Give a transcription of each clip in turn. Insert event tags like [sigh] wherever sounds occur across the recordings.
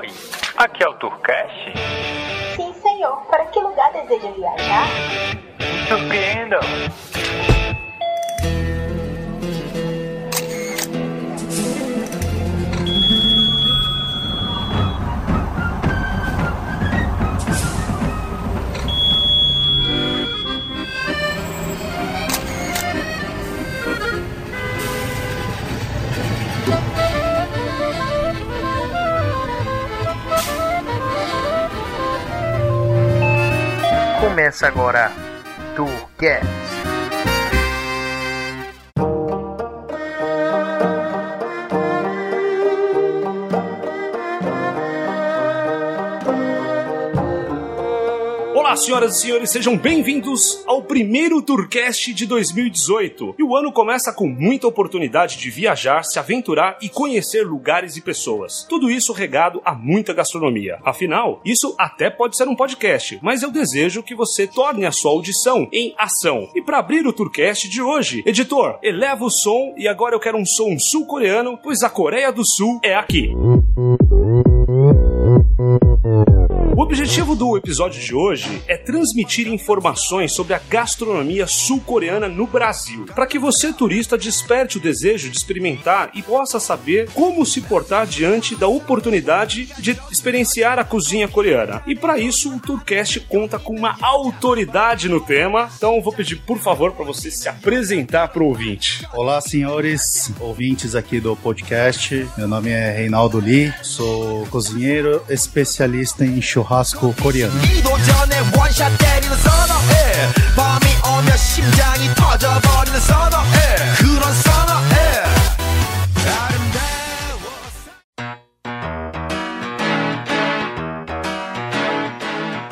Oi, aqui é o Turcast. Sim, senhor. Para que lugar deseja viajar? Surpreenda! Começa agora Tourcast. Olá, senhoras e senhores, sejam bem-vindos primeiro Tourcast de 2018. E o ano começa com muita oportunidade de viajar, se aventurar e conhecer lugares e pessoas. Tudo isso regado a muita gastronomia. Afinal, isso até pode ser um podcast, mas eu desejo que você torne a sua audição em ação. E para abrir o Tourcast de hoje, editor, eleva o som e agora eu quero um som sul-coreano, pois a Coreia do Sul é aqui. O objetivo do episódio de hoje é transmitir informações sobre a gastronomia sul-coreana no Brasil, para que você, turista, desperte o desejo de experimentar e possa saber como se portar diante da oportunidade de experienciar a cozinha coreana. E para isso, o Tourcast conta com uma autoridade no tema, então vou pedir, por favor, para você se apresentar para o ouvinte. Olá, senhores ouvintes aqui do podcast. Meu nome é Reinaldo Lee, sou cozinheiro especialista em churrasco 고 때리 는 서너 해 마음이 오면, 심장이 터져 버리 는 서너 해 그런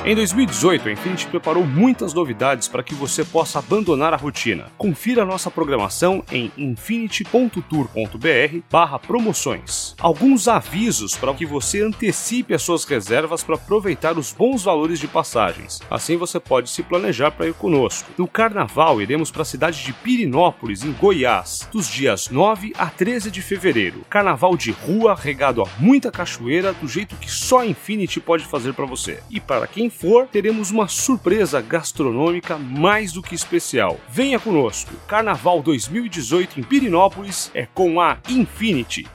Em 2018, a Infinity preparou muitas novidades para que você possa abandonar a rotina. Confira nossa programação em infinity.tour.br/promoções. Alguns avisos para que você antecipe as suas reservas para aproveitar os bons valores de passagens. Assim você pode se planejar para ir conosco. No Carnaval, iremos para a cidade de Pirinópolis, em Goiás, dos dias 9 a 13 de fevereiro. Carnaval de rua regado a muita cachoeira, do jeito que só a Infinity pode fazer para você. E para quem for, teremos uma surpresa gastronômica mais do que especial. Venha conosco. Carnaval 2018 em Pirinópolis é com a Infinity.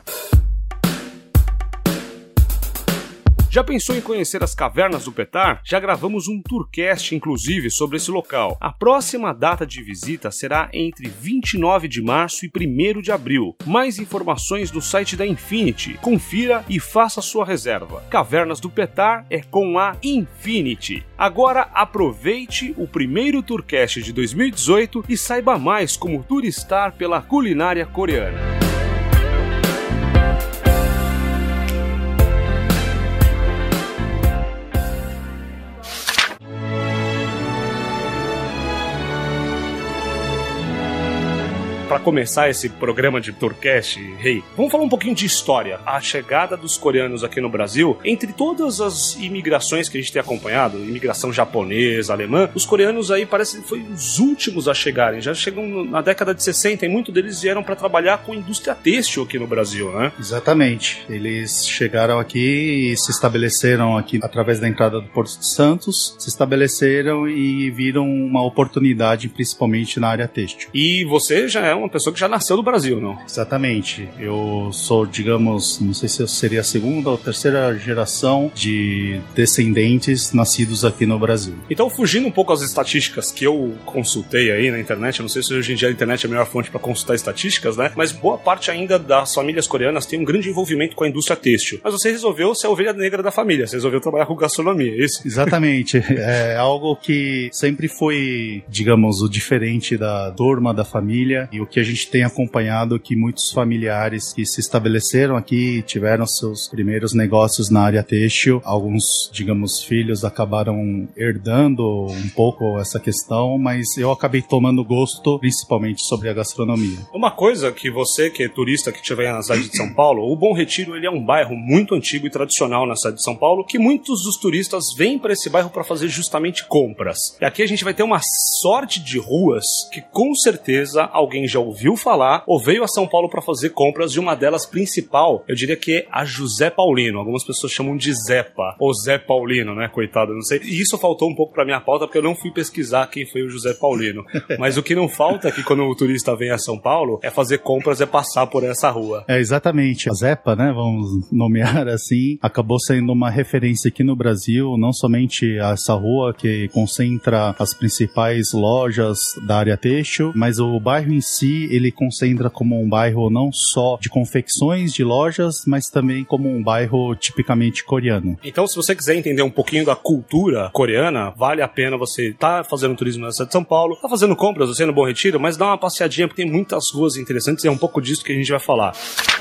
Já pensou em conhecer as cavernas do Petar? Já gravamos um tourcast, inclusive, sobre esse local. A próxima data de visita será entre 29 de março e 1 de abril. Mais informações no site da Infinity. Confira e faça sua reserva. Cavernas do Petar é com a Infinity. Agora aproveite o primeiro tourcast de 2018 e saiba mais como turistar pela culinária coreana. Para começar esse programa de Tourcast, Rei, vamos falar um pouquinho de história. A chegada dos coreanos aqui no Brasil, entre todas as imigrações que a gente tem acompanhado, imigração japonesa, alemã, os coreanos aí parecem que foram os últimos a chegarem. Já chegam na década de 60 e muitos deles vieram para trabalhar com indústria têxtil aqui no Brasil, né? Exatamente. Eles chegaram aqui e se estabeleceram aqui através da entrada do Porto de Santos, se estabeleceram e viram uma oportunidade, principalmente na área têxtil. E você já é uma pessoa que já nasceu no Brasil, não? Exatamente. Eu sou, digamos, não sei se eu seria a segunda ou terceira geração de descendentes nascidos aqui no Brasil. Então, fugindo um pouco as estatísticas que eu consultei aí na internet, não sei se hoje em dia a internet é a melhor fonte para consultar estatísticas, né? Mas boa parte ainda das famílias coreanas tem um grande envolvimento com a indústria têxtil. Mas você resolveu ser a ovelha negra da família, você resolveu trabalhar com gastronomia, é isso? Exatamente. [laughs] é algo que sempre foi, digamos, o diferente da turma da família e o que a gente tem acompanhado que muitos familiares que se estabeleceram aqui tiveram seus primeiros negócios na área têxtil, alguns, digamos, filhos acabaram herdando um pouco essa questão, mas eu acabei tomando gosto principalmente sobre a gastronomia. Uma coisa que você, que é turista que estiver na cidade de São Paulo, o Bom Retiro ele é um bairro muito antigo e tradicional na cidade de São Paulo, que muitos dos turistas vêm para esse bairro para fazer justamente compras. E aqui a gente vai ter uma sorte de ruas que com certeza alguém já ouviu ouviu falar ou veio a São Paulo para fazer compras de uma delas principal, eu diria que é a José Paulino. Algumas pessoas chamam de Zepa ou Zé Paulino, né? Coitado, não sei. E isso faltou um pouco para minha pauta porque eu não fui pesquisar quem foi o José Paulino. [laughs] Mas o que não falta aqui quando o turista vem a São Paulo é fazer compras, é passar por essa rua. É, exatamente. A Zepa, né, vamos nomear assim, acabou sendo uma referência aqui no Brasil, não somente essa rua que concentra as principais lojas da área têxtil, mas o bairro em si, ele concentra como um bairro não só de confecções de lojas, mas também como um bairro tipicamente coreano. Então, se você quiser entender um pouquinho da cultura coreana, vale a pena você estar tá fazendo turismo na cidade de São Paulo, tá fazendo compras, você no Bom Retiro, mas dá uma passeadinha porque tem muitas ruas interessantes e é um pouco disso que a gente vai falar.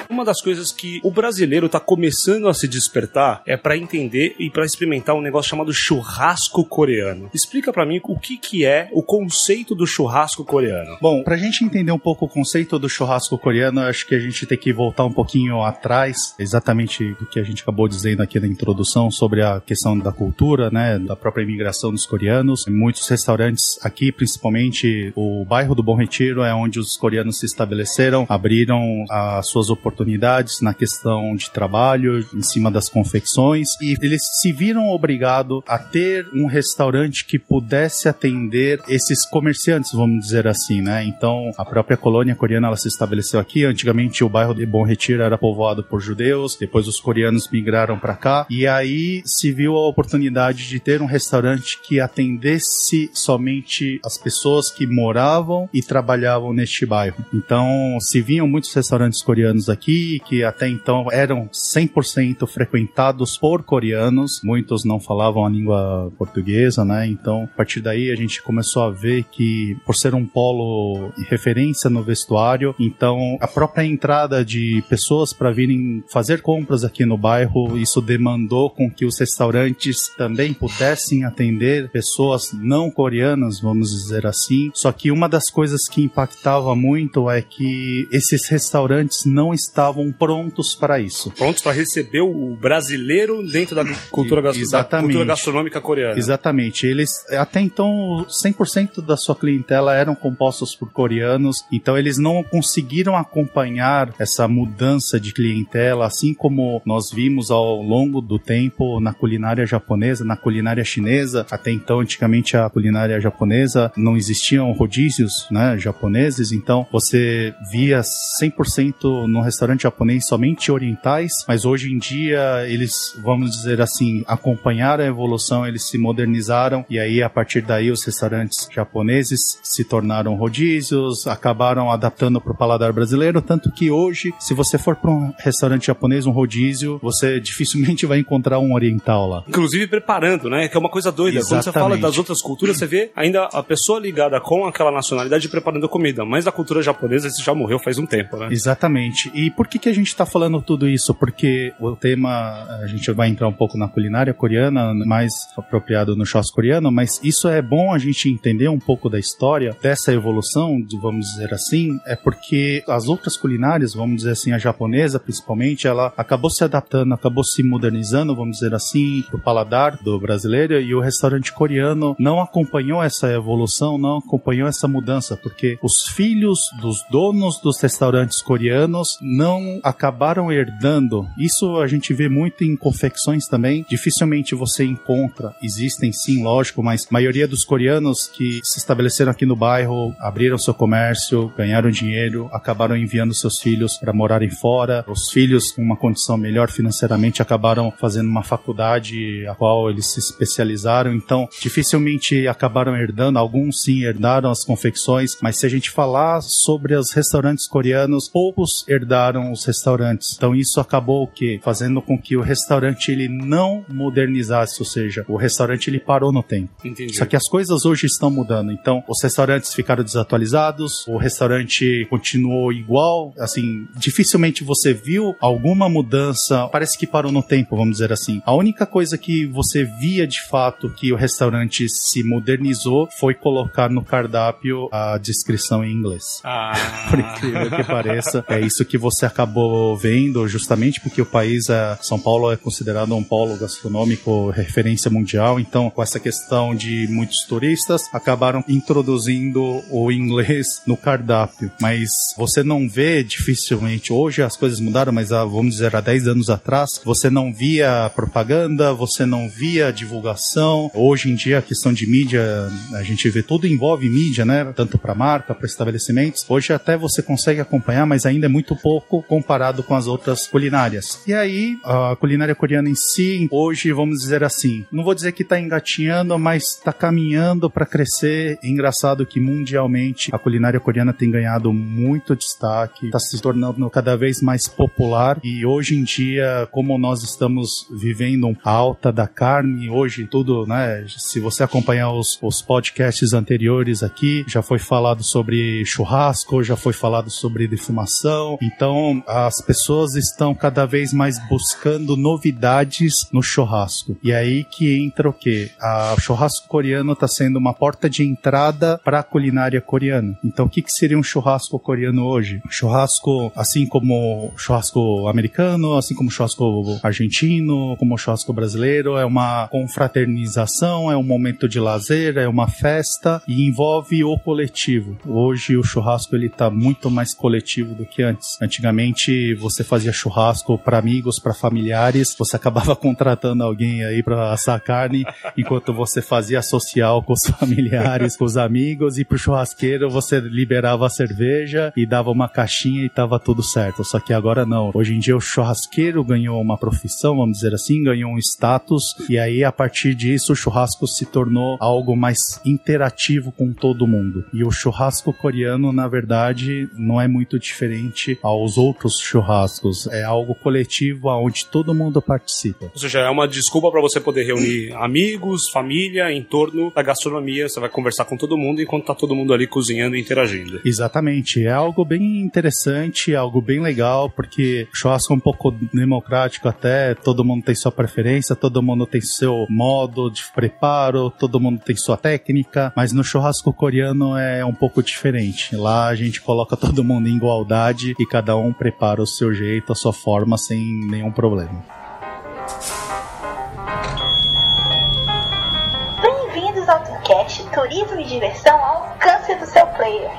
Uma das coisas que o brasileiro está começando a se despertar é para entender e para experimentar um negócio chamado churrasco coreano. Explica para mim o que, que é o conceito do churrasco coreano. Bom, pra gente entender um pouco o conceito do churrasco coreano, acho que a gente tem que voltar um pouquinho atrás, exatamente do que a gente acabou dizendo aqui na introdução sobre a questão da cultura, né, da própria imigração dos coreanos. Muitos restaurantes aqui, principalmente o bairro do Bom Retiro, é onde os coreanos se estabeleceram, abriram as suas oportunidades na questão de trabalho, em cima das confecções, e eles se viram obrigados a ter um restaurante que pudesse atender esses comerciantes, vamos dizer assim, né? Então, a própria colônia coreana ela se estabeleceu aqui. Antigamente, o bairro de Bom Retiro era povoado por judeus, depois os coreanos migraram para cá, e aí se viu a oportunidade de ter um restaurante que atendesse somente as pessoas que moravam e trabalhavam neste bairro. Então, se vinham muitos restaurantes coreanos aqui, que até então eram 100% frequentados por coreanos, muitos não falavam a língua portuguesa, né? Então, a partir daí a gente começou a ver que, por ser um polo referência no vestuário, então a própria entrada de pessoas para virem fazer compras aqui no bairro, isso demandou com que os restaurantes também pudessem atender pessoas não coreanas, vamos dizer assim. Só que uma das coisas que impactava muito é que esses restaurantes não estavam prontos para isso. Prontos para receber o brasileiro dentro da cultura, da cultura gastronômica coreana. Exatamente. Eles, até então, 100% da sua clientela eram compostos por coreanos, então eles não conseguiram acompanhar essa mudança de clientela, assim como nós vimos ao longo do tempo na culinária japonesa, na culinária chinesa. Até então, antigamente, a culinária japonesa não existiam rodízios né, japoneses, então você via 100% no restaurante japonês somente orientais, mas hoje em dia eles, vamos dizer assim, acompanharam a evolução, eles se modernizaram e aí a partir daí os restaurantes japoneses se tornaram rodízios, acabaram adaptando para o paladar brasileiro, tanto que hoje, se você for para um restaurante japonês, um rodízio, você [laughs] dificilmente vai encontrar um oriental lá. Inclusive preparando, né? Que é uma coisa doida. Exatamente. Quando você fala das outras culturas, você vê ainda a pessoa ligada com aquela nacionalidade preparando comida, mas a cultura japonesa esse já morreu faz um tempo, né? Exatamente. E por que, que a gente está falando tudo isso? Porque o tema, a gente vai entrar um pouco na culinária coreana, mais apropriado no churrasco coreano, mas isso é bom a gente entender um pouco da história dessa evolução, de, vamos dizer assim, é porque as outras culinárias, vamos dizer assim, a japonesa principalmente, ela acabou se adaptando, acabou se modernizando, vamos dizer assim, pro paladar do brasileiro e o restaurante coreano não acompanhou essa evolução, não acompanhou essa mudança, porque os filhos dos donos dos restaurantes coreanos não acabaram herdando. Isso a gente vê muito em confecções também. Dificilmente você encontra, existem sim, lógico, mas a maioria dos coreanos que se estabeleceram aqui no bairro, abriram seu comércio, ganharam dinheiro, acabaram enviando seus filhos para morarem fora. Os filhos com uma condição melhor financeiramente acabaram fazendo uma faculdade a qual eles se especializaram, então dificilmente acabaram herdando, alguns sim herdaram as confecções, mas se a gente falar sobre os restaurantes coreanos, poucos herdaram os restaurantes. Então isso acabou o que fazendo com que o restaurante ele não modernizasse, ou seja, o restaurante ele parou no tempo. Entendi. Só que as coisas hoje estão mudando. Então os restaurantes ficaram desatualizados, o restaurante continuou igual, assim, dificilmente você viu alguma mudança, parece que parou no tempo, vamos dizer assim. A única coisa que você via de fato que o restaurante se modernizou foi colocar no cardápio a descrição em inglês. Ah. [laughs] Por incrível que pareça, é isso que você acabou vendo, justamente porque o país, é, São Paulo, é considerado um polo gastronômico referência mundial. Então, com essa questão de muitos turistas, acabaram introduzindo o inglês no cardápio mas você não vê dificilmente. Hoje as coisas mudaram, mas há, vamos dizer, há 10 anos atrás, você não via propaganda, você não via divulgação. Hoje em dia, a questão de mídia, a gente vê tudo envolve mídia, né? Tanto para marca, para estabelecimentos. Hoje até você consegue acompanhar, mas ainda é muito pouco comparado com as outras culinárias. E aí, a culinária coreana em si, hoje, vamos dizer assim, não vou dizer que está engatinhando, mas está caminhando para crescer. Engraçado que mundialmente a culinária coreana tem ganhado muito destaque, está se tornando cada vez mais popular e hoje em dia, como nós estamos vivendo a alta da carne, hoje tudo, né? Se você acompanhar os, os podcasts anteriores aqui, já foi falado sobre churrasco, já foi falado sobre defumação. Então, as pessoas estão cada vez mais buscando novidades no churrasco. E aí que entra o quê? A, o churrasco coreano está sendo uma porta de entrada para a culinária coreana. Então, o que, que seria um churrasco coreano hoje? Churrasco, assim como churrasco americano, assim como churrasco argentino, como churrasco brasileiro, é uma confraternização, é um momento de lazer, é uma festa e envolve o coletivo. Hoje o churrasco ele tá muito mais coletivo do que antes. Antigamente você fazia churrasco para amigos, para familiares, você acabava [laughs] contratando alguém aí para assar carne, enquanto você fazia social com os [laughs] familiares, com os amigos e pro churrasqueiro você liberava a cerveja e dava uma caixinha e tava tudo certo. Só que agora não. Hoje em dia o churrasqueiro ganhou uma profissão, vamos dizer assim, ganhou um status e aí a partir disso o churrasco se tornou algo mais interativo com todo mundo. E o churrasco coreano, na verdade, não é muito diferente aos outros churrascos. É algo coletivo onde todo mundo participa. Ou seja, é uma desculpa para você poder reunir amigos, família em torno da gastronomia. Você vai conversar com todo mundo enquanto tá todo mundo ali cozinhando e interagindo. Exatamente. É algo bem interessante, algo bem legal, porque o churrasco é um pouco democrático até, todo mundo tem sua preferência, todo mundo tem seu modo de preparo, todo mundo tem sua técnica, mas no churrasco coreano é um pouco diferente. Lá a gente coloca [laughs] todo mundo em igualdade e cada um prepara o seu jeito, a sua forma, sem nenhum problema. Turismo e Diversão ao alcance do seu player.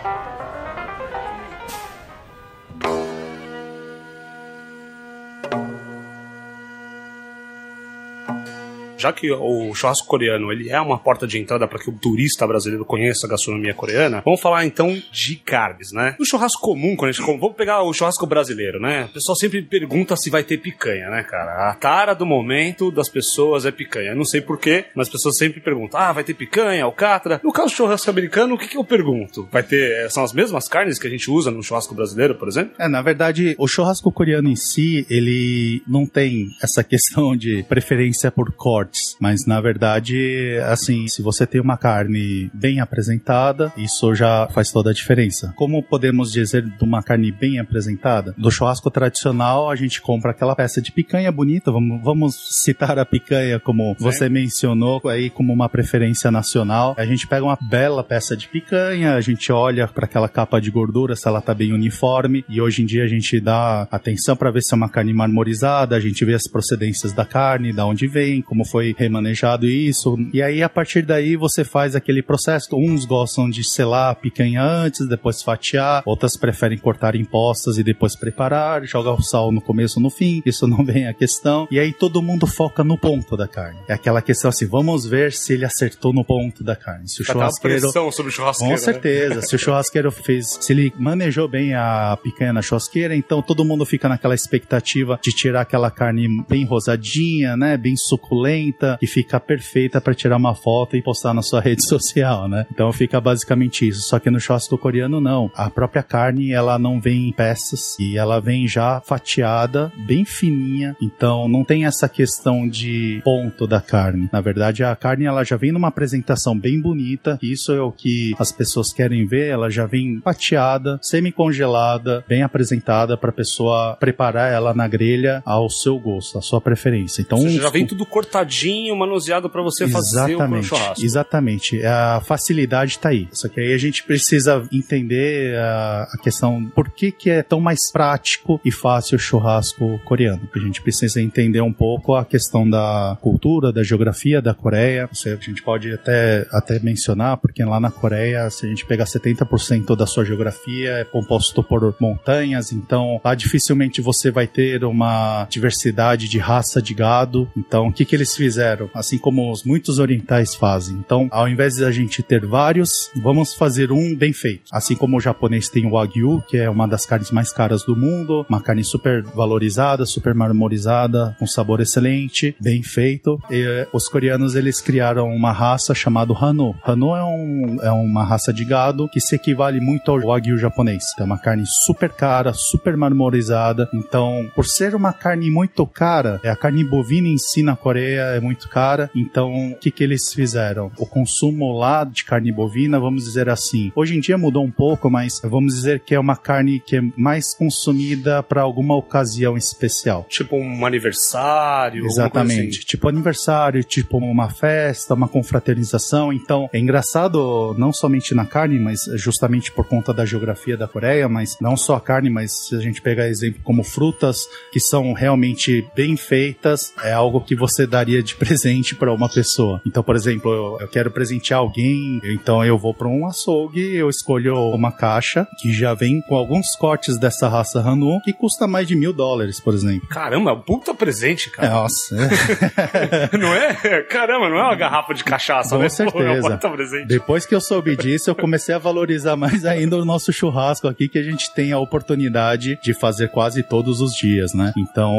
Já que o churrasco coreano ele é uma porta de entrada para que o turista brasileiro conheça a gastronomia coreana, vamos falar então de carnes, né? No churrasco comum, quando a gente vamos pegar o churrasco brasileiro, né? O pessoal sempre pergunta se vai ter picanha, né, cara? A tara do momento das pessoas é picanha. Não sei porquê, mas as pessoas sempre perguntam: ah, vai ter picanha, alcatra? No caso do churrasco americano, o que, que eu pergunto? Vai ter. São as mesmas carnes que a gente usa no churrasco brasileiro, por exemplo? É, na verdade, o churrasco coreano em si, ele não tem essa questão de preferência por cortes, mas na verdade, assim, se você tem uma carne bem apresentada, isso já faz toda a diferença. Como podemos dizer de uma carne bem apresentada? Do churrasco tradicional, a gente compra aquela peça de picanha bonita, vamos, vamos citar a picanha como você mencionou aí como uma preferência nacional. A gente pega uma bela peça de picanha, a gente olha para aquela capa de gordura se ela tá bem uniforme e hoje em dia a gente dá atenção para ver se é uma carne marmorizada, a gente vê as procedências da carne, da onde vem, como foi remanejado isso. E aí a partir daí você faz aquele processo. Uns gostam de selar a picanha antes, depois fatiar, outras preferem cortar em postas e depois preparar, jogar o sal no começo ou no fim. Isso [laughs] não vem a questão. E aí todo mundo foca no ponto da carne. É aquela questão assim, vamos ver se ele acertou no ponto da carne. Se o Tá aquela churrasqueiro sobre o churrasqueiro. com certeza. Se o churrasqueiro fez, se ele manejou bem a picanha na churrasqueira, então todo mundo fica naquela expectativa de tirar aquela carne bem rosadinha, né, bem suculenta, que fica perfeita para tirar uma foto e postar na sua [laughs] rede social, né? Então fica basicamente isso. Só que no churrasco coreano não. A própria carne, ela não vem em peças e ela vem já fatiada, bem fininha. Então não tem essa questão de ponto da carne. Na verdade, a carne ela já vem numa apresentação bem bonita. Isso é o que as pessoas querem ver. Ela já vem fatiada, semi-congelada, bem apresentada para pessoa preparar ela na grelha ao seu gosto, à sua preferência. Então, Ou seja, já vem tudo cortadinho temperadinho, manuseado para você fazer o churrasco. Exatamente. A facilidade tá aí. Só que aí a gente precisa entender a, a questão por que que é tão mais prático e fácil o churrasco coreano. A gente precisa entender um pouco a questão da cultura, da geografia da Coreia. A gente pode até, até mencionar, porque lá na Coreia, se a gente pegar 70% da sua geografia é composto por montanhas, então lá dificilmente você vai ter uma diversidade de raça de gado. Então, o que, que eles fizeram? Assim como os muitos orientais fazem. Então, ao invés de a gente ter vários, vamos fazer um bem feito. Assim como o japonês tem o Wagyu, que é uma das carnes mais caras do mundo, uma carne super valorizada, super marmorizada, com sabor excelente, bem feito. E eh, os coreanos eles criaram uma raça chamada Hanu. Hanu é, um, é uma raça de gado que se equivale muito ao Wagyu japonês. É uma carne super cara, super marmorizada. Então, por ser uma carne muito cara, é a carne bovina em si na Coreia é muito cara. Então, o que, que eles fizeram? O consumo lá de carne bovina, vamos dizer assim, hoje em dia mudou um pouco, mas vamos dizer que é uma carne que é mais consumida para alguma ocasião especial. Tipo um aniversário. Exatamente. Assim. Tipo aniversário, tipo uma festa, uma confraternização. Então, é engraçado não somente na carne, mas justamente por conta da geografia da Coreia, mas não só a carne, mas se a gente pegar exemplo como frutas que são realmente bem feitas, é algo que você daria de presente para uma pessoa. Então, por exemplo, eu, eu quero presentear alguém, então eu vou para um açougue, eu escolho uma caixa que já vem com alguns cortes dessa raça Hanu que custa mais de mil dólares, por exemplo. Caramba, puta presente, cara. Nossa. [laughs] não é? Caramba, não é uma garrafa de cachaça, Com né? certeza. Pô, presente. Depois que eu soube disso, eu comecei a valorizar mais ainda o nosso churrasco aqui, que a gente tem a oportunidade de fazer quase todos os dias, né? Então,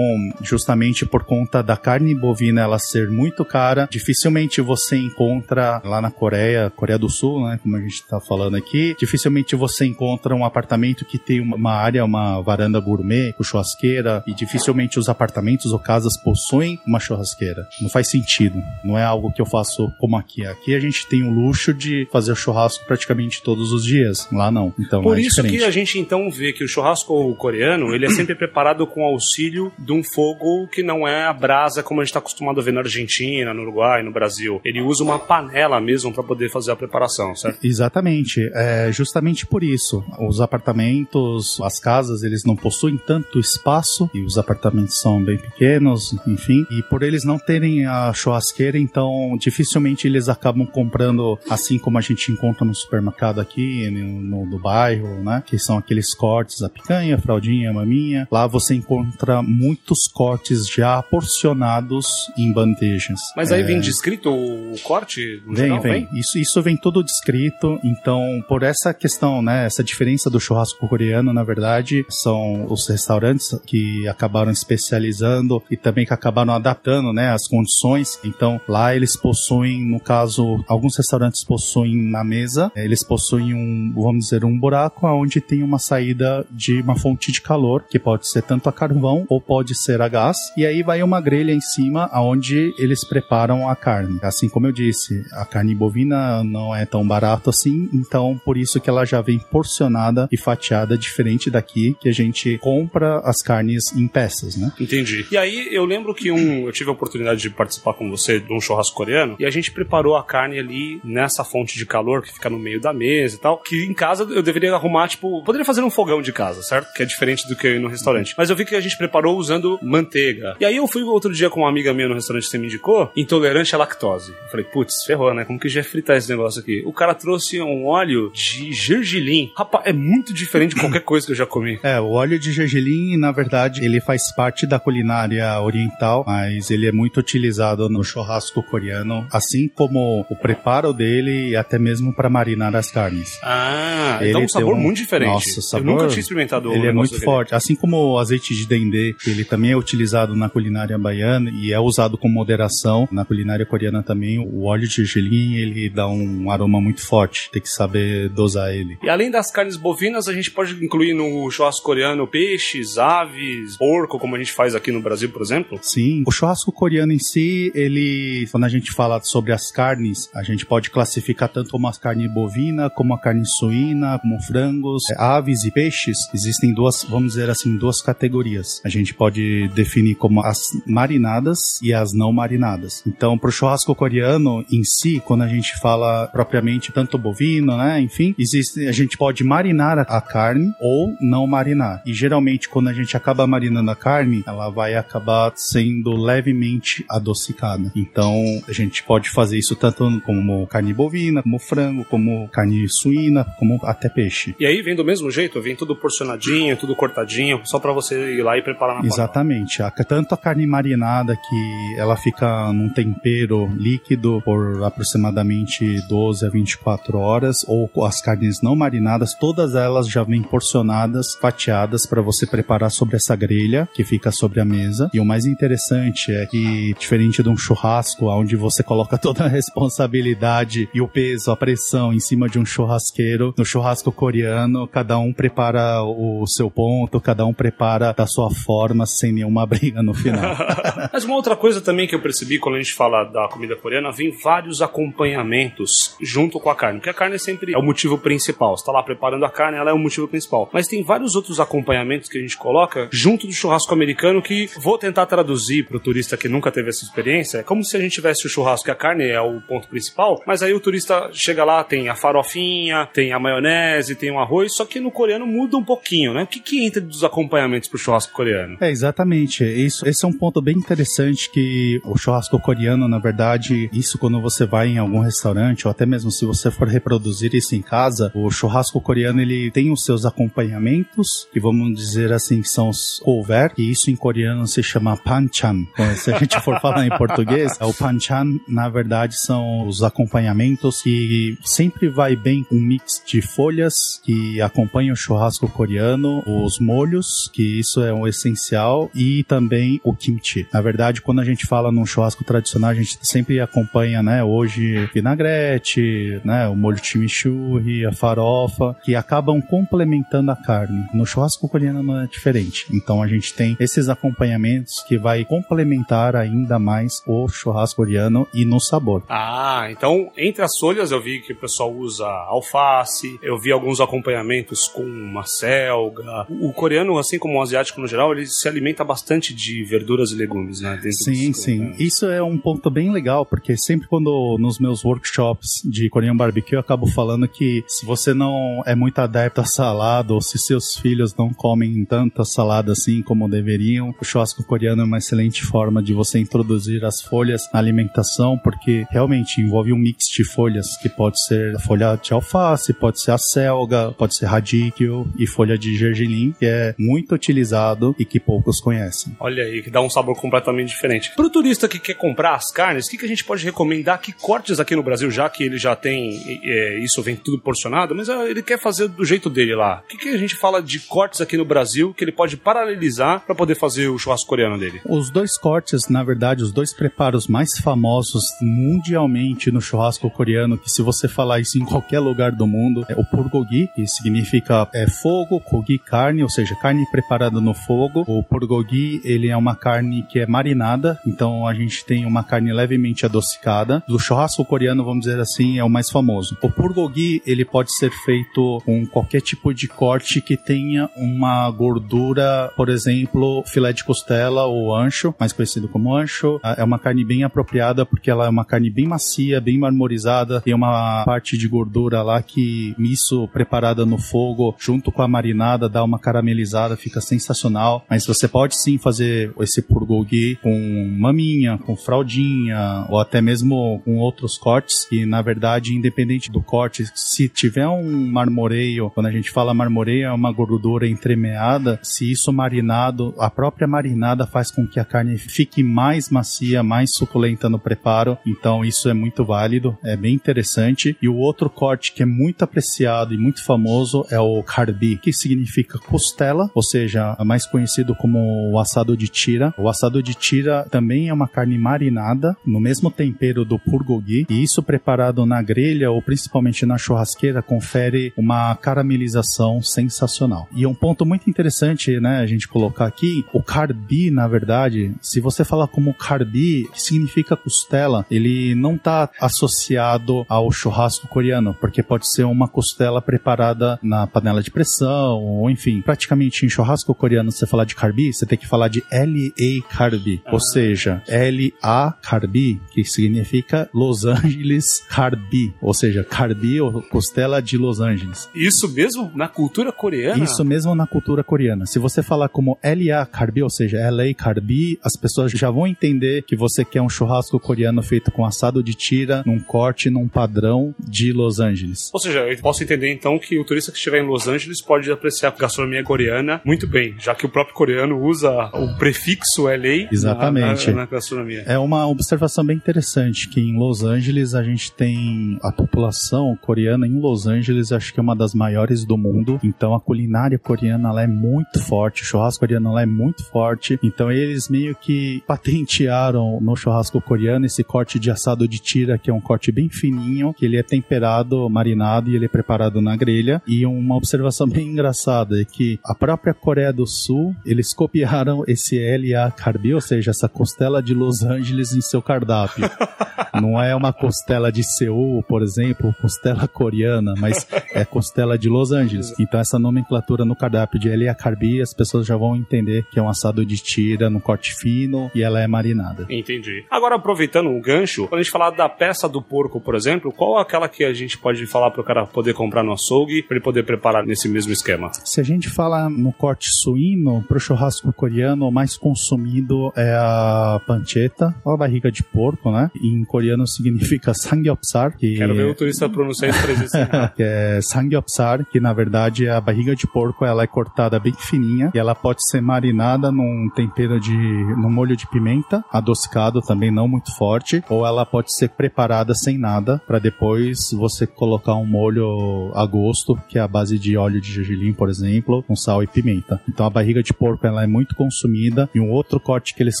justamente por conta da carne bovina ela ser muito cara, dificilmente você encontra lá na Coreia, Coreia do Sul, né? Como a gente tá falando aqui, dificilmente você encontra um apartamento que tem uma área, uma varanda gourmet com churrasqueira, e dificilmente os apartamentos ou casas possuem uma churrasqueira. Não faz sentido. Não é algo que eu faço como aqui. Aqui a gente tem o luxo de fazer o churrasco praticamente todos os dias. Lá não. Então Por é isso diferente. que a gente então vê que o churrasco coreano, ele é sempre preparado com auxílio de um fogo que não é a brasa como a gente está acostumado a ver na Argentina, no Uruguai, no Brasil. Ele usa uma panela mesmo para poder fazer a preparação, certo? Exatamente. É justamente por isso. Os apartamentos, as casas, eles não possuem tanto espaço e os apartamentos são bem pequenos, enfim. E por eles não terem a churrasqueira, então dificilmente eles acabam comprando assim como a gente encontra no supermercado aqui, no, no, bairro, né? Que são aqueles cortes, a picanha, a fraldinha, a maminha. Lá você encontra muitos cortes já porcionados em bandejas. Mas aí É, vem descrito o corte? No Vem, geral, vem. Isso, isso vem tudo descrito. Então, por essa questão, né, essa diferença do churrasco coreano, na verdade, são os restaurantes que acabaram especializando e também que acabaram adaptando, né, as condições. Então, lá eles possuem, no caso, alguns restaurantes possuem na mesa, eh, eles possuem um, vamos dizer, um buraco onde tem uma saída de uma fonte de calor, que pode ser tanto a carvão ou pode ser a gás, e aí vai uma grelha em cima aonde eles preparam a carne. Assim como eu disse, a carne bovina não é tão barato assim, então por isso que ela já vem porcionada e fatiada diferente daqui que a gente compra as carnes em peças, né? Entendi. E aí eu lembro que um, eu tive a oportunidade de participar com você de um churrasco coreano e a gente preparou a carne ali nessa fonte de calor que fica no meio da mesa e tal. Que em casa eu deveria arrumar, tipo, poderia fazer um fogão de casa, certo? Que é diferente do que eu ir no restaurante. Mas eu vi que a gente preparou usando manteiga. E aí eu fui outro dia com uma amiga minha no restaurante que você me indicou, intolerante à lactose. Eu falei, putz, ferrou, né? Como que já ia fritar esse negócio aqui? O cara trouxe um óleo de gergelim. Rapaz, é muito diferente de qualquer coisa que eu já comi. É, o óleo de gergelim, na verdade, ele faz parte da culinária oriental, mas ele é muito utilizado no churrasco coreano, assim como o preparo dele e até mesmo para marinar as carnes. Ah, Ele então um sabor um- muito diferente. Nossa, sabor- Eu nunca tinha experimentado o Ele é muito forte, assim como o azeite de dendê, ele também é utilizado na culinária baiana e é usado com moderação na culinária coreana também. O óleo de gergelim, ele dá um aroma muito forte, tem que saber dosar ele. E além das carnes bovinas, a gente pode incluir no churrasco coreano peixes, aves, porco, como a gente faz aqui no Brasil, por exemplo? Sim, o churrasco coreano em si, ele, quando a gente fala sobre as carnes, a gente pode classificar tanto como a carne bovina, como a carne suína, como frangos, é, aves e peixes. Existem duas, vamos dizer assim, duas categorias. A gente pode definir como as marinadas e as não marinadas. Então, pro churrasco coreano em si, quando a gente fala propriamente tanto bovino, né, enfim, existe, a gente pode marinar a, carne ou não marinar. E geralmente quando a gente acaba marinando a carne, ela vai acabar sendo levemente adocicada. Então, a gente pode fazer isso tanto como carne bovina, como frango, como carne suína, como até peixe. E aí vem do mesmo jeito, vem tudo porcionadinho, tudo cortadinho, só pra você ir lá e preparar na panela. Exatamente. A- tanto a carne marinada que ela fica num tempero líquido por aproximadamente 12 a 24 horas, ou as carnes não marinadas, todas elas já vêm porcionadas, fatiadas para você preparar sobre essa grelha que fica sobre a mesa. E o mais interessante é que, diferente de um churrasco, onde você coloca [laughs] toda a responsabilidade e o peso, a pressão em cima de um churrasqueiro, no churrasco coreano, cada um prepara o seu ponto, cada um prepara da sua forma, sem nenhuma [laughs] briga no final. [laughs] Mas uma outra coisa também que eu percebi quando a gente fala da comida coreana, vem vários acompanhamentos junto com a carne. Porque a carne sempre é o motivo principal. Você tá lá preparando a carne, ela é o motivo principal. Mas tem vários outros acompanhamentos que a gente coloca junto do churrasco americano que vou tentar traduzir pro turista que nunca teve essa experiência. É como se a gente tivesse o churrasco e a carne é o ponto principal, mas aí o turista chega lá, tem a farofinha, tem a maionese, tem o arroz, só que no coreano muda um pouquinho, né? O que, que entra dos acompanhamentos pro churrasco coreano? É, exatamente. Isso, esse é um ponto bem interessante que o churrasco coreano, na verdade, isso quando você vai em algum restaurante, ou até mesmo se você for reproduzir isso em casa, o churrasco coreano, ele tem os seus acompanhamentos, que vamos dizer assim, que são os couvert, e isso em coreano se chama panchan. Então, se a gente for [laughs] falar em português, o panchan, na verdade, são os acompanhamentos que sempre vai bem um mix de folhas que acompanham o churrasco coreano, os molhos, que isso é um essencial, e também o kimchi. Na verdade, quando a gente fala num churrasco tradicional, a gente sempre acompanha, né, hoje vinagrete, né, o molho chimichurri, a farofa, que acabam complementando a carne. No churrasco coreano não é diferente. Então a gente tem esses acompanhamentos que vai complementar ainda mais o churrasco coreano e no sabor. Ah, então entre as folhas eu vi que o pessoal usa alface, eu vi alguns acompanhamentos com uma selga. O, coreano, assim como o asiático no geral, ele se alimenta bastante de verduras e legumes, né? dentro Sim, dos- sim. Isso é um ponto bem legal, porque sempre quando nos meus workshops de Korean Barbecue eu acabo falando que se você não é muito adepto a salada, ou se seus filhos não comem tanta salada assim como deveriam, o churrasco coreano é uma excelente forma de você introduzir as folhas na alimentação, porque realmente envolve um mix de folhas, que pode ser a folha de alface, pode ser a selga, pode ser radicchio e folha de gergelim, que é muito utilizado e que poucos conhecem. Olha aí, que dá um sabor completamente diferente. Pro turista que quer comprar as carnes, o que, que a gente pode recomendar? Que cortes aqui no Brasil, já que ele já tem é, isso, vem tudo porcionado, mas ah, ele quer fazer do jeito dele lá. O que, que a gente fala de cortes aqui no Brasil que ele pode paralelizar para poder fazer o churrasco coreano dele? Os dois cortes, na verdade, os dois preparos mais famosos mundialmente no churrasco coreano, que se você falar isso em qualquer lugar do mundo, é o purgogi, que significa é, fogo, kogi, carne, ou seja, carne preparada no fogo. O purgogi, ele é uma carne que é marinada, então a gente tem uma carne levemente adocicada. Do churrasco coreano, vamos dizer assim, é o mais famoso. O purgogi, ele pode ser feito com qualquer tipo de corte que tenha uma gordura, por exemplo, filé de costela ou ancho, mais conhecido como ancho. Ah, É uma carne bem apropriada porque ela é uma carne bem macia, bem marmorizada, tem uma parte de gordura lá que isso preparada no fogo junto com a marinada dá uma caramelizada, fica sensacional. Mas você pode sim fazer esse purgogi com maminha, com fraldinha ou até mesmo com outros cortes que na verdade, independente do corte, se tiver um marmoreio, quando a gente fala marmoreio é uma gordura entremeada, se isso marinado, a própria marinada faz com que a carne fique mais macia, mais suculenta no preparo. Então isso é muito válido, é bem interessante. E o outro corte que é muito apreciado e muito famoso é o carbi, que significa costela, ou seja, é mais conhecido como o assado de tira. O assado de tira também é uma carne marinada no mesmo tempero do purgogi, e isso preparado na grelha ou principalmente na churrasqueira confere uma caramelização sensacional. E um ponto muito interessante, né, a gente colocar aqui, o carbi, na verdade, se você falar como carbi, que significa costela, ele não está associado ao churrasco coreano, porque pode ser uma costela preparada na panela de pressão, ou enfim, praticamente em churrasco coreano, você falar de carbi, você tem que falar de LA carbi, ou seja, acha LA Carbi, que significa Los Angeles Carbi, ou seja, Carbi ou costela de Los Angeles. Isso mesmo na cultura coreana? Isso mesmo na cultura coreana. Se você falar como LA Carbi, ou seja, LA Carbi, as pessoas já vão entender que você quer um churrasco coreano feito com assado de tira, num corte, num padrão de Los Angeles. Ou seja, eu posso entender então que o turista que estiver em Los Angeles pode apreciar a gastronomia coreana muito bem, já que o próprio coreano usa o prefixo LA Exatamente. Na, na, na gastronomia. É uma observação bem interessante que em Los Angeles a gente tem a população coreana em Los Angeles, acho que é uma das maiores do mundo. Então a culinária coreana ela é muito forte, o churrasco coreano ela é muito forte. Então eles meio que patentearam no churrasco coreano esse corte de assado de tira, que é um corte bem fininho, que ele é temperado, marinado e ele é preparado na grelha. E uma observação bem engraçada é que a própria Coreia do Sul, eles copiaram esse LA Carbi, ou seja, essa costela de Los Angeles em seu cardápio. [laughs] Não é uma costela de Seul, por exemplo, costela coreana, mas é costela de Los Angeles. Então essa nomenclatura no cardápio de LA Carbi, as pessoas já vão entender que é um assado de tira no corte fino e ela é marinada. Entendi. Agora, aproveitando o gancho, quando a gente falar da peça do porco, por exemplo, qual é aquela que a gente pode falar para o cara poder comprar no açougue para ele poder preparar nesse mesmo esquema? Se a gente fala no corte suíno, para o churrasco coreano, o mais consumido é a panceta, ou a barriga de porco, né? Em coreano significa [laughs] samgyeopsal, que Quero ver o turista pronunciar isso pra gente. que é samgyeopsal, que na verdade a barriga de porco, ela é cortada bem fininha e ela pode ser marinada num tempero de, num molho de pimenta, adocicado também não muito forte, ou ela pode ser preparada sem nada para depois você colocar um molho a gosto, que é a base de óleo de gergelim, por exemplo, com sal e pimenta. Então a barriga de porco ela é muito consumida e um outro corte que eles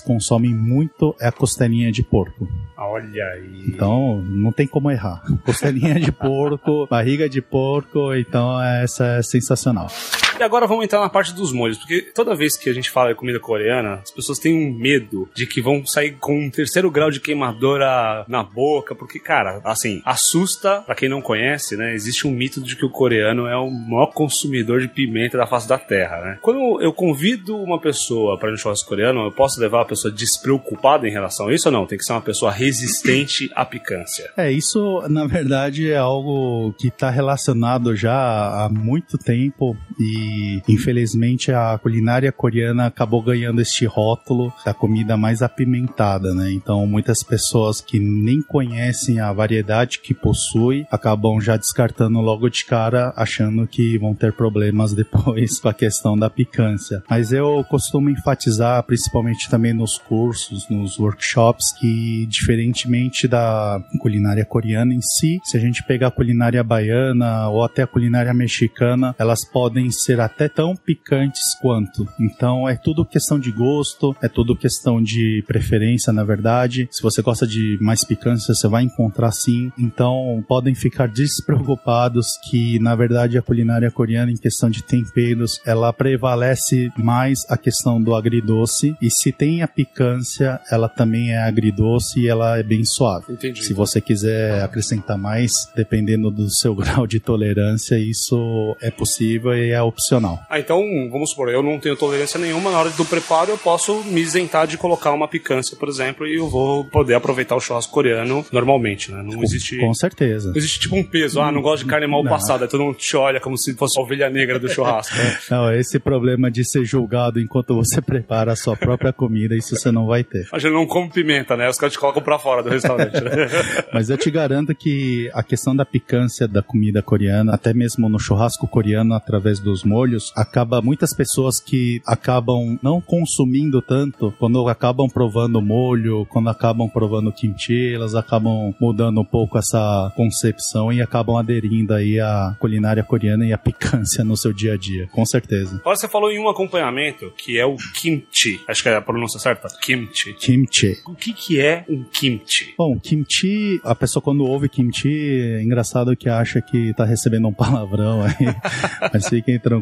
consomem muito é a costelinha de porco. Olha aí. Então, não tem como errar. Costelinha de [laughs] porco, barriga de porco, então essa é sensacional. E agora vamos entrar na parte dos molhos, porque toda vez que a gente fala de comida coreana, as pessoas têm um medo de que vão sair com um terceiro grau de queimadura na boca, porque, cara, assim, assusta pra quem não conhece, né? Existe um mito de que o coreano é o maior consumidor de pimenta da face da terra, né? Quando eu convido uma pessoa para no churrasco coreano, eu posso levar a pessoa despreocupada em relação a isso ou não? Tem que ser uma pessoa resistente à picância. É, isso na verdade é algo que está relacionado já há muito tempo e infelizmente a culinária coreana acabou ganhando este rótulo da comida mais apimentada, né? Então muitas pessoas que nem conhecem a variedade que possui acabam já descartando logo de cara, achando que vão ter problemas [laughs] depois com a questão da picância. Mas eu costumo enfatizar, principalmente também nos cursos, nos workshops, que diferentemente da culinária coreana em si, se a gente pegar a culinária baiana ou até a culinária mexicana, elas podem ser até tão picantes quanto. Então é tudo questão de gosto, é tudo questão de preferência, na verdade. Se você gosta de mais picância, você vai encontrar sim. Então podem ficar [laughs] despreocupados que, na verdade, a culinária coreana, em questão de temperos, ela prevalece mais a questão do agridoce. E se tem a picância, ela também é agridoce e ela é bem suave. Entendi. Se você quiser acrescentar mais, dependendo do seu [laughs] grau de tolerância, isso é possível e é opcional. Ah, então, vamos supor, eu não tenho tolerância nenhuma, na hora do preparo eu posso me isentar de colocar uma picância, por exemplo, e eu vou poder aproveitar o churrasco coreano normalmente, né? Não existe... Com certeza. Não existe tipo um peso, ah, não gosto de carne mal Não. passada, todo mundo te olha como se fosse a ovelha negra do churrasco. né? [laughs] Não, esse problema de ser julgado enquanto você [laughs] prepara a sua própria comida, isso você não vai ter. A gente não come pimenta, né? Os caras te colocam pra fora do restaurante. né? [laughs] Mas eu te garanto que a questão da picância da comida coreana, até mesmo no churrasco coreano, através dos molhos, acaba muitas pessoas que acabam não consumindo tanto quando acabam provando molho, quando acabam provando kimchi, elas acabam mudando um pouco essa concepção e acabam aderindo aí à culinária coreana e à [laughs] picância no seu dia a dia, com certeza. Agora você falou em um acompanhamento que é o kimchi. Acho que é a pronúncia certa. Kimchi. Kimchi. O que, que é um kimchi? Bom, kimchi, a pessoa quando ouve kimchi, é engraçado que acha que tá recebendo um palavrão aí, [laughs] mas fiquem tranquilos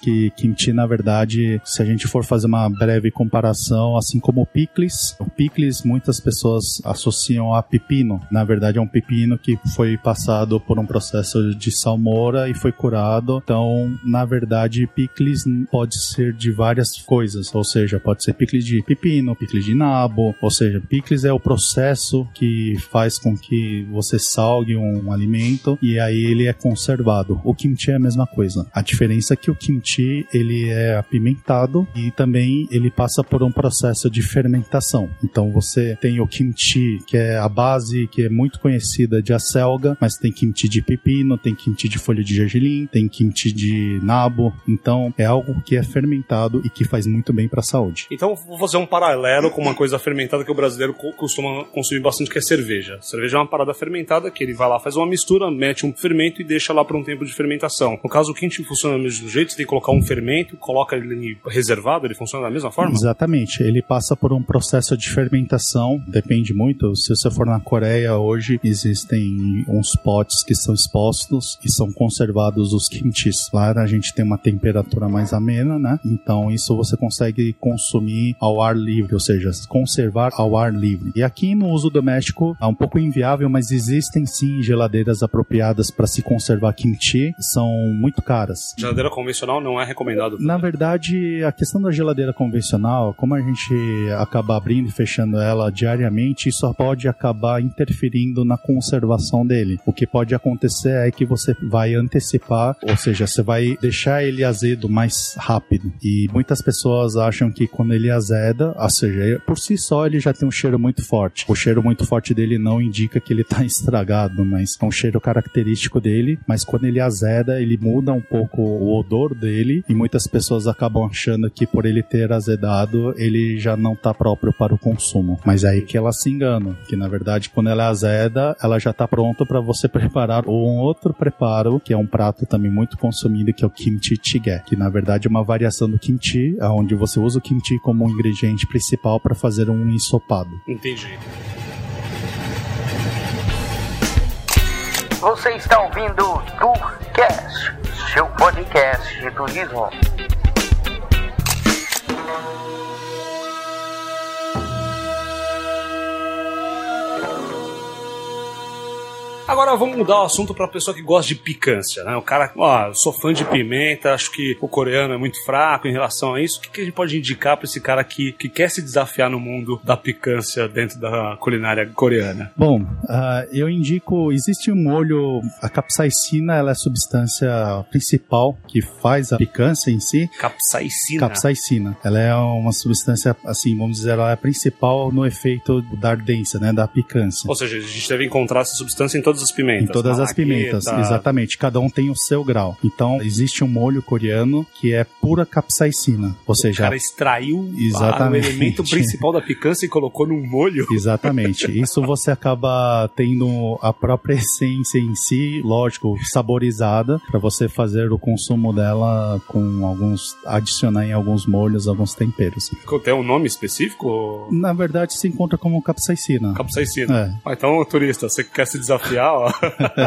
que kimchi, na verdade, se a gente for fazer uma breve comparação, assim como o picles, o picles muitas pessoas associam a pepino. Na verdade, é um pepino que foi passado por um processo de salmoura e foi curado. Então, na verdade, picles pode ser de várias coisas, ou seja, pode ser picles de pepino, picles de nabo, ou seja, picles é o processo que faz com que você salgue um alimento e aí ele é conservado. O kimchi é a mesma coisa. A diferença é que o kimchi ele é apimentado e também ele passa por um processo de fermentação. Então você tem o kimchi, que é a base que é muito conhecida de acelga, mas tem kimchi de pepino, tem kimchi de folha de gergelim, tem kimchi de nabo. Então é algo que é fermentado e que faz muito bem para a saúde. Então, vou fazer um paralelo com uma coisa fermentada que o brasileiro co- costuma consumir bastante, que é cerveja. Cerveja é uma parada fermentada que ele vai lá, faz uma mistura, mete um fermento e deixa lá por um tempo de fermentação. No caso, o kimchi funciona mesmo jeito, você tem que colocar um fermento, coloca ele reservado, ele funciona da mesma forma? Exatamente. Ele passa por um processo de fermentação, depende muito. Se você for na Coreia hoje, existem uns potes que são expostos e são conservados os kimchis. Lá a gente tem uma temperatura mais amena, né? Então isso você consegue consumir ao ar livre, ou seja, conservar ao ar livre. E aqui no uso doméstico é um pouco inviável, mas existem sim geladeiras apropriadas para se conservar kimchi. São muito caras. Geladeira convencional não é recomendado. Na verdade, a questão da geladeira convencional, como a gente acaba abrindo e fechando ela diariamente, isso pode acabar interferindo na conservação dele. O que pode acontecer é que você vai antecipar, ou seja, você vai deixar ele azedo mais rápido. E muitas pessoas acham que quando ele azeda, ou seja, por si só ele já tem um cheiro muito forte. O cheiro muito forte dele não indica que ele está [laughs] estragado, mas é um cheiro característico dele. Mas quando ele azeda, ele muda um pouco o odor dele e muitas pessoas acabam achando que por ele ter azedado, ele já não está próprio para o consumo. Mas é aí que elas se enganam, que na verdade quando ela azeda, ela já está pronta para você [laughs] preparar um outro preparo, que é um prato também muito consumido, que é o kimchi jjigae, que na verdade é uma variação do kimchi, onde você usa o kimchi como um ingrediente principal para fazer um ensopado. Entendi. Você está ouvindo o Tourcast, seu podcast de turismo. Agora vamos mudar o assunto pra pessoa que gosta de picância, né? O cara, ó, sou fã de pimenta, acho que o coreano é muito fraco em relação a isso. O que, que a gente pode indicar pra esse cara que, que quer se desafiar no mundo da picância dentro da culinária coreana? Bom, ah, eu indico, existe um molho, a capsaicina, ela é a substância principal que faz a picância em si. Capsaicina. Capsaicina, ela é uma substância, assim, vamos dizer, ela é a principal no efeito da ardência, né, da picância. Ou seja, a gente deve encontrar essa substância em todas as pimentas. Em todas as pimentas, exatamente. Cada um tem o seu grau. Então, existe um molho coreano que é pura capsaicina. Ou O seja, cara extraiu Exatamente. o elemento principal da picância e colocou num molho. [laughs] Exatamente. Isso você acaba tendo a própria essência em si, lógico, saborizada, para você fazer o consumo dela com alguns. adicionar em alguns molhos, alguns temperos. Tem um nome específico? Na verdade, se encontra como capsaicina. Capsaicina. É. Ah, então, turista, você que quer se desafiar, ó.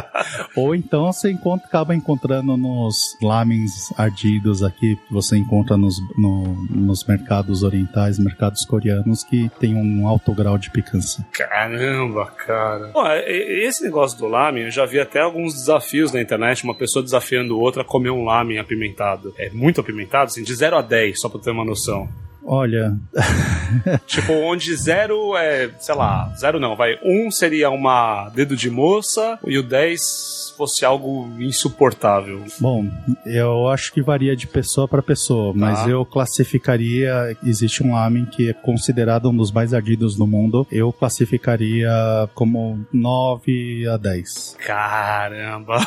[laughs] Ou então você encontra, acaba encontrando nos lamens ardidos aqui, que você encontra nos, no- nos mercados orientais, mercados coreanos, que tem um alto grau de picância. Caramba, cara. Bom, e- e- esse negócio do lamen, eu já vi até alguns desafios na internet, uma pessoa desafiando outra a comer um lamen apimentado. É muito apimentado, assim, de 0 a 10, só pra ter uma noção. Olha, [laughs] tipo, onde 0 é, sei lá, 0 não, vai. 1 um seria uma dedo de moça e o 10 fosse algo insuportável. bom, eu acho que varia de pessoa para pessoa, mas Tá. eu classificaria. Existe um lamen que é considerado um dos mais ardidos do mundo. Eu classificaria como 9 a 10. Caramba.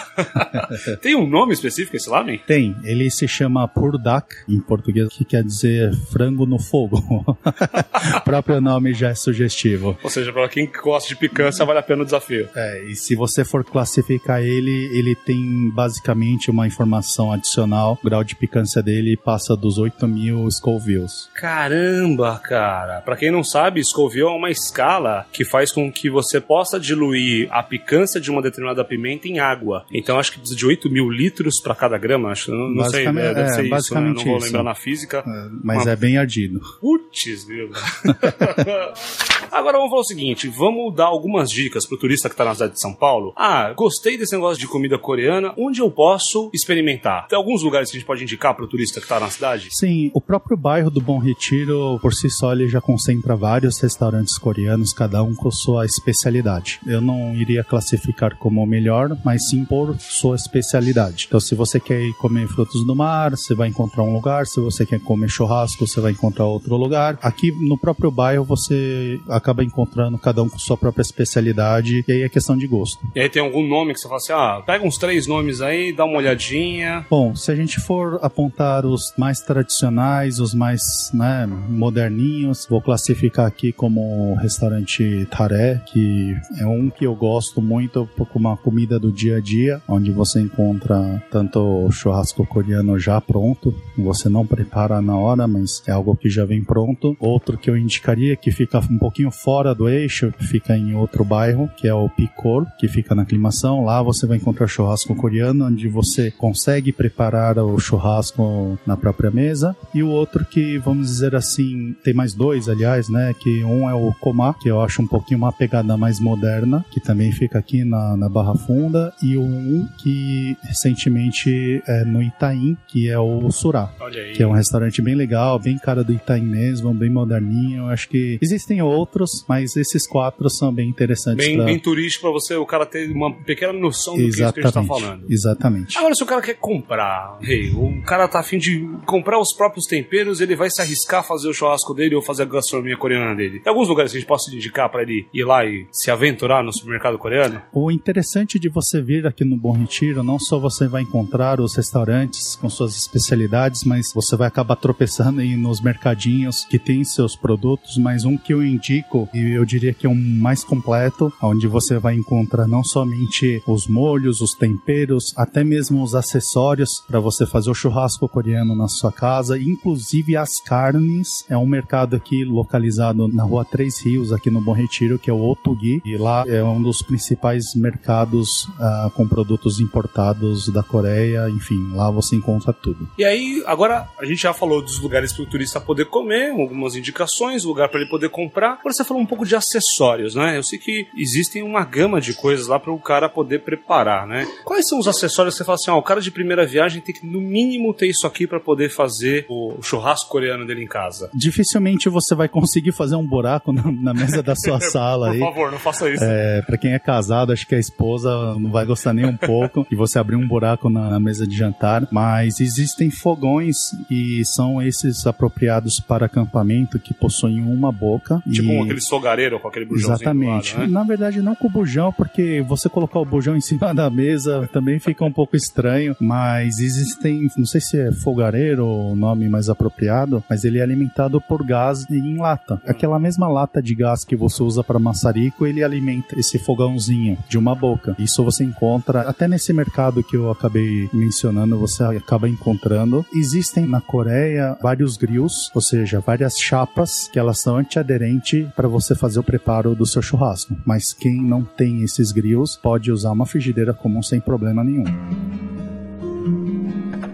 [laughs] Tem um nome específico esse lamen? Tem, ele se chama purdak em português, que quer dizer frango frango no fogo. o [laughs] próprio nome já é sugestivo. Ou seja, para quem gosta de picância, vale a pena o desafio. É, e se você for classificar ele, ele tem basicamente uma informação adicional. O grau de picância dele passa dos 8 mil Scovilles. Caramba, cara. Pra quem não sabe, Scoville é uma escala que faz com que você possa diluir a picância de uma determinada pimenta em água. Então acho que precisa de 8 mil litros pra cada grama. Acho, não, não sei, né? deve é, ser isso, né? basicamente Não vou isso. lembrar na física. É, Mas Uma- é bem ardido. Putz, meu. [laughs] Agora vamos falar o seguinte: vamos dar algumas dicas pro turista que tá na cidade de São Paulo. Ah, gostei desse negócio de comida coreana. Onde eu posso experimentar? Tem alguns lugares que a gente pode indicar pro turista que tá na cidade? Sim, o próprio bairro do Bom Retiro, por si só, ele já concentra vários restaurantes coreanos, cada um com sua especialidade. Eu não iria classificar como o melhor, mas sim por sua especialidade. Então, se você quer ir comer frutos do mar, você vai encontrar um lugar. Se você quer comer churrasco, você vai encontrar outro lugar. Aqui no próprio bairro, você acaba encontrando cada um com sua própria especialidade, e aí é questão de gosto. E aí tem algum nome que você fala assim: ah, pega uns três nomes aí, dá uma olhadinha. Bom, se a gente for apontar os mais tradicionais, os mais né, moderninhos, vou classificar aqui como o restaurante Taré, que é um que eu gosto muito, como uma comida do dia a dia, onde você encontra tanto churrasco coreano já pronto, você não prepara na hora, mas é algo que já vem pronto. Outro que eu indicaria, que fica um pouquinho fora do eixo, fica em outro bairro, que é o Picor, que fica na aclimação. Lá você vai encontrar churrasco coreano, onde você consegue preparar o churrasco na própria mesa. E o outro que, vamos dizer assim, tem mais dois, aliás, né? Que um é o Komá, que eu acho um pouquinho uma pegada mais moderna, que também fica aqui na, na Barra Funda. E o um que recentemente é no Itaim, que é o Surá. Que é um restaurante bem legal, bem cara do Itaim mesmo, bem moderninho. Eu acho que existem outros, mas esses quatro são bem interessantes Bem, pra... bem turístico pra você, o cara ter uma pequena noção do isso que a gente tá Exatamente. falando. Exatamente. Agora, se o cara quer comprar, rei, o cara tá afim de comprar os próprios temperos, ele vai se arriscar a fazer o churrasco dele ou fazer a gastronomia coreana dele. Tem alguns lugares que a gente possa indicar pra ele ir lá e se aventurar no supermercado coreano? O interessante de você vir aqui no Bom Retiro, não só você vai encontrar os restaurantes com suas especialidades, mas você vai acabar tropeçando aí nos mercadinhos que tem seus produtos, mas um que eu indico, e eu diria que é um mais completo, onde você vai encontrar não somente os molhos, os temperos, até mesmo os acessórios para você fazer o churrasco coreano na sua casa, inclusive as carnes. É um mercado aqui localizado na rua Três Rios, aqui no Bom Retiro, que é o Otugi, e lá é um dos principais mercados ah, com produtos importados da Coreia, enfim, lá você encontra tudo. E aí, agora a gente já falou dos lugares para o turista poder comer, algumas indicações, lugar para ele poder comprar. Agora você falou um pouco de acessórios, né? Eu sei que existem uma gama de coisas lá para o cara poder preparar, né? Quais são os acessórios que você fala assim, ó, o cara de primeira viagem tem que no mínimo ter isso aqui para poder fazer o churrasco coreano dele em casa? Dificilmente você vai conseguir fazer um buraco na, na mesa da sua [laughs] sala Por aí. favor, não faça isso. É, para quem é casado, acho que a esposa não vai gostar nem um pouco [laughs] de você abrir um buraco na, na mesa de jantar. Mas existem fogões e são esses apropriados para acampamento que possuem uma boca. Tipo e... aquele sogareiro com aquele bujãozinho Exatamente. do lado, né? Na verdade, não com o bujão, porque você colocar o bujão em cima da mesa também fica um pouco estranho. Mas existem, não sei se é fogareiro o nome mais apropriado, mas ele é alimentado por gás em lata. Aquela mesma lata de gás que você usa para maçarico, ele alimenta esse fogãozinho de uma boca. Isso você encontra até nesse mercado que eu acabei mencionando, você acaba encontrando. Existem na Coreia vários grills, ou seja, várias chapas que elas são antiaderentes para você fazer o preparo do seu churrasco. Mas quem não tem esses grills pode usar uma frigideira comum sem problema nenhum.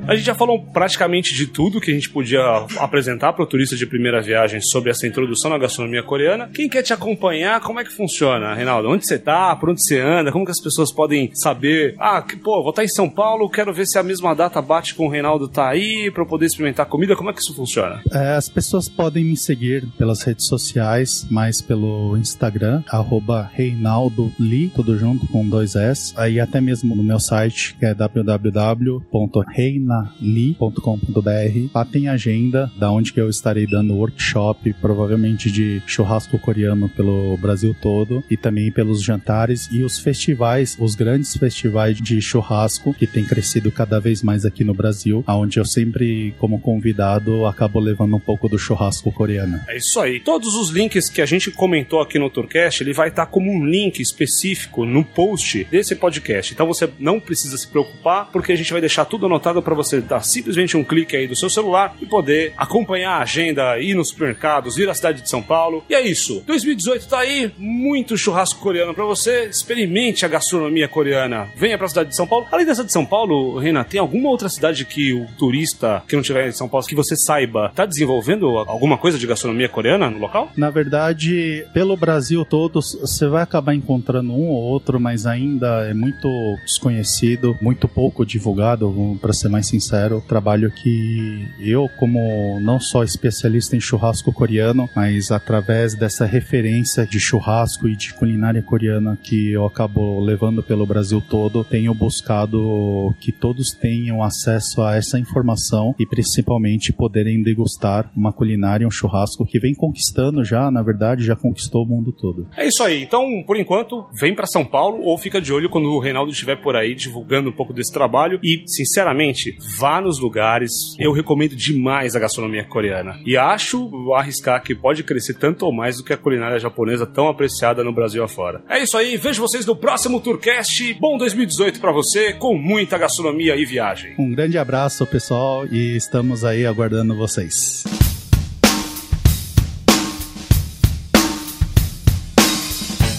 A gente já falou praticamente de tudo que a gente podia apresentar para o turista de primeira viagem sobre essa introdução na gastronomia coreana. Quem quer te acompanhar, como é que funciona, Reinaldo? Onde você tá? Por onde você anda? Como que as pessoas podem saber? Ah, que, pô, vou estar em São Paulo, quero ver se a mesma data bate com o Reinaldo tá aí para poder experimentar comida. Como é que isso funciona? É, as pessoas podem me seguir pelas redes sociais, mais pelo Instagram, arroba Reinaldo tudo junto com dois S. Aí até mesmo no meu site, que é www.reinaldo renali.com.br. Lá tem agenda da onde que eu estarei dando workshop, provavelmente de churrasco coreano pelo Brasil todo e também pelos jantares e os festivais, os grandes festivais de churrasco que tem crescido cada vez mais aqui no Brasil, aonde eu sempre, como convidado, acabo levando um pouco do churrasco coreano. É isso aí. Todos os links que a gente comentou aqui no Tourcast, ele vai estar como um link específico no post desse podcast. Então você não precisa se preocupar, porque a gente vai deixar tudo anotado para você dar simplesmente um clique aí do seu celular e poder acompanhar a agenda, ir nos supermercados, ir à cidade de São Paulo. E é isso. 2018 tá aí, muito churrasco coreano para você. Experimente a gastronomia coreana. Venha para a cidade de São Paulo. Além dessa de São Paulo, Renan, tem alguma outra cidade que o turista que não tiver em São Paulo, que você saiba, tá desenvolvendo alguma coisa de gastronomia coreana no local? Na verdade, pelo Brasil todo, você vai acabar encontrando um ou outro, mas ainda é muito desconhecido, muito pouco divulgado, para ser mais sincero. Trabalho que eu, como não só especialista em churrasco coreano, mas através dessa referência de churrasco e de culinária coreana que eu acabo levando pelo Brasil todo, tenho buscado que todos tenham acesso a essa informação e principalmente poderem degustar uma culinária, um churrasco que vem conquistando já, na verdade, já conquistou o mundo todo. É isso aí. Então, por enquanto, vem para São Paulo ou fica de olho quando o Reinaldo estiver por aí divulgando um pouco desse trabalho e, sinceramente, vá nos lugares. Eu recomendo demais a gastronomia coreana. E acho, arriscar que pode crescer tanto ou mais do que a culinária japonesa tão apreciada no Brasil afora. É isso aí. Vejo vocês no próximo Tourcast. Bom 2018 para você, com muita gastronomia e viagem. Um grande abraço, pessoal, e estamos aí aguardando vocês.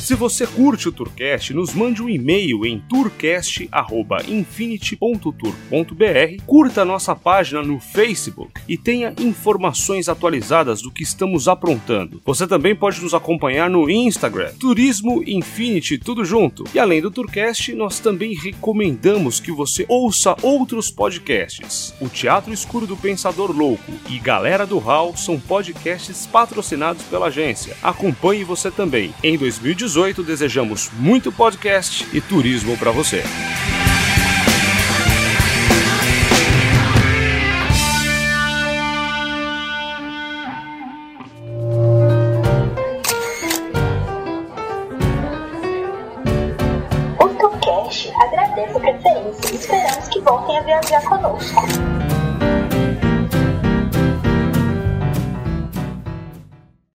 Se você curte o Tourcast, nos mande um e-mail em tourcast@infinity.tour.br, curta a nossa página no Facebook e tenha informações atualizadas do que estamos aprontando. Você também pode nos acompanhar no Instagram, Turismo Infinity, tudo junto. E além do Tourcast, nós também recomendamos que você ouça outros podcasts. O Teatro Escuro do Pensador Louco e Galera do Hall são podcasts patrocinados pela agência. Acompanhe você também. Em 2018 desejamos muito podcast e turismo para você. O Tucast agradece a preferência e esperamos que voltem a viajar conosco.